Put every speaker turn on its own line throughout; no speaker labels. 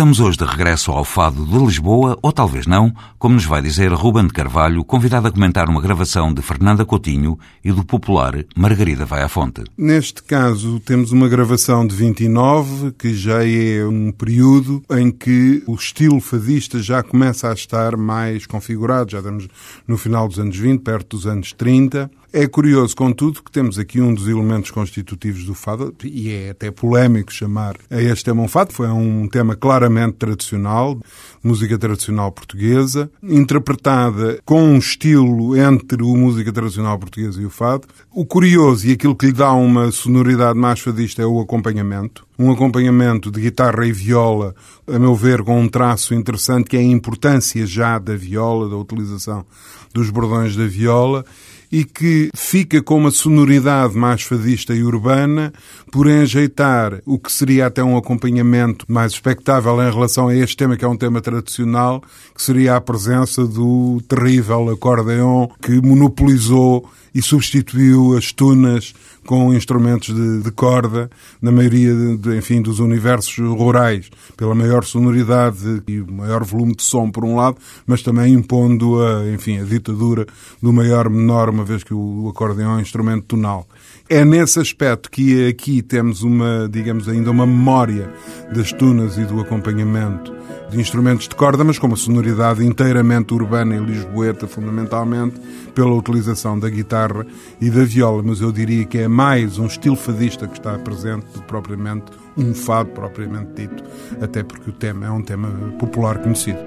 Estamos hoje de regresso ao Fado de Lisboa, ou talvez não, como nos vai dizer Ruben de Carvalho, convidado a comentar uma gravação de Fernanda Coutinho e do popular Margarida Vai à Fonte.
Neste caso, temos uma gravação de 29, que já é um período em que o estilo fadista já começa a estar mais configurado, já estamos no final dos anos 20, perto dos anos 30. É curioso, contudo, que temos aqui um dos elementos constitutivos do fado, e é até polémico chamar a este tema um fado, foi um tema claramente tradicional, música tradicional portuguesa, interpretada com um estilo entre o música tradicional portuguesa e o fado. O curioso e aquilo que lhe dá uma sonoridade mais fadista é o acompanhamento. Um acompanhamento de guitarra e viola, a meu ver, com um traço interessante que é a importância já da viola, da utilização dos bordões da viola e que fica com uma sonoridade mais fadista e urbana, por enjeitar o que seria até um acompanhamento mais expectável em relação a este tema, que é um tema tradicional, que seria a presença do terrível acordeon que monopolizou e substituiu as tunas com instrumentos de, de corda, na maioria, de, enfim, dos universos rurais, pela maior sonoridade e o maior volume de som, por um lado, mas também impondo a, enfim, a ditadura do maior-menor, uma vez que o acordeão é um instrumento tonal. É nesse aspecto que aqui temos uma, digamos, ainda uma memória das tunas e do acompanhamento de instrumentos de corda, mas com uma sonoridade inteiramente urbana e lisboeta, fundamentalmente, pela utilização da guitarra e da viola. Mas eu diria que é mais um estilo fadista que está presente do que propriamente um fado propriamente dito, até porque o tema é um tema popular conhecido.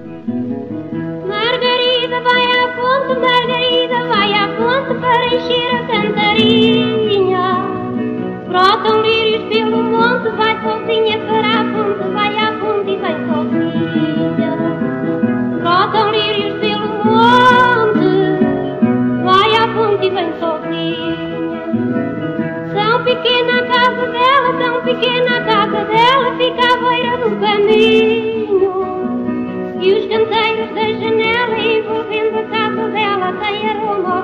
Margarida vai à fonte, Margarida vai à fonte para encher a cantarinha. Brotam lírios pelo monte, vai sozinha para a fonte, vai à sozinha. Tão pequena a casa dela, tão pequena a casa dela, fica à beira do caminho. E os canteiros da janela envolvendo a casa dela têm aroma ao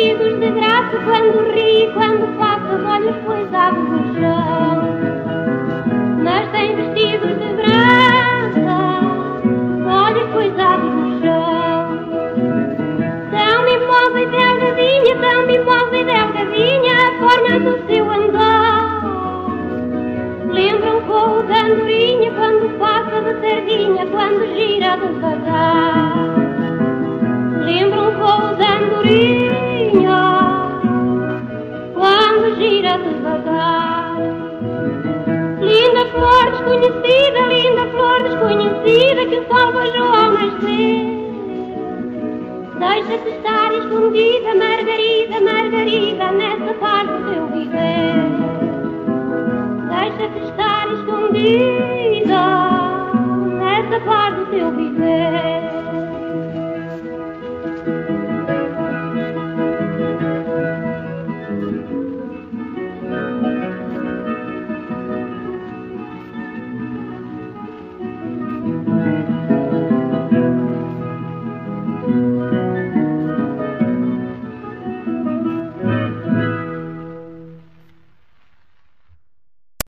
vestidos de graça quando ri, quando passa, olhos coisados no chão. Mas tem vestidos de graça, olhos coisados no chão. Tão mimosa e delgadinha, tão mimosa e delgadinha, a forma do seu andar. Lembram com o da andorinha, quando passa de sardinha, quando gira devagar. Lembram com o desconhecida, linda flor desconhecida que o sol beijou ao nascer. Deixa-te estar escondida, Margarida, Margarida, nessa paz do teu viver. Deixa-te estar escondida, nessa paz do teu viver.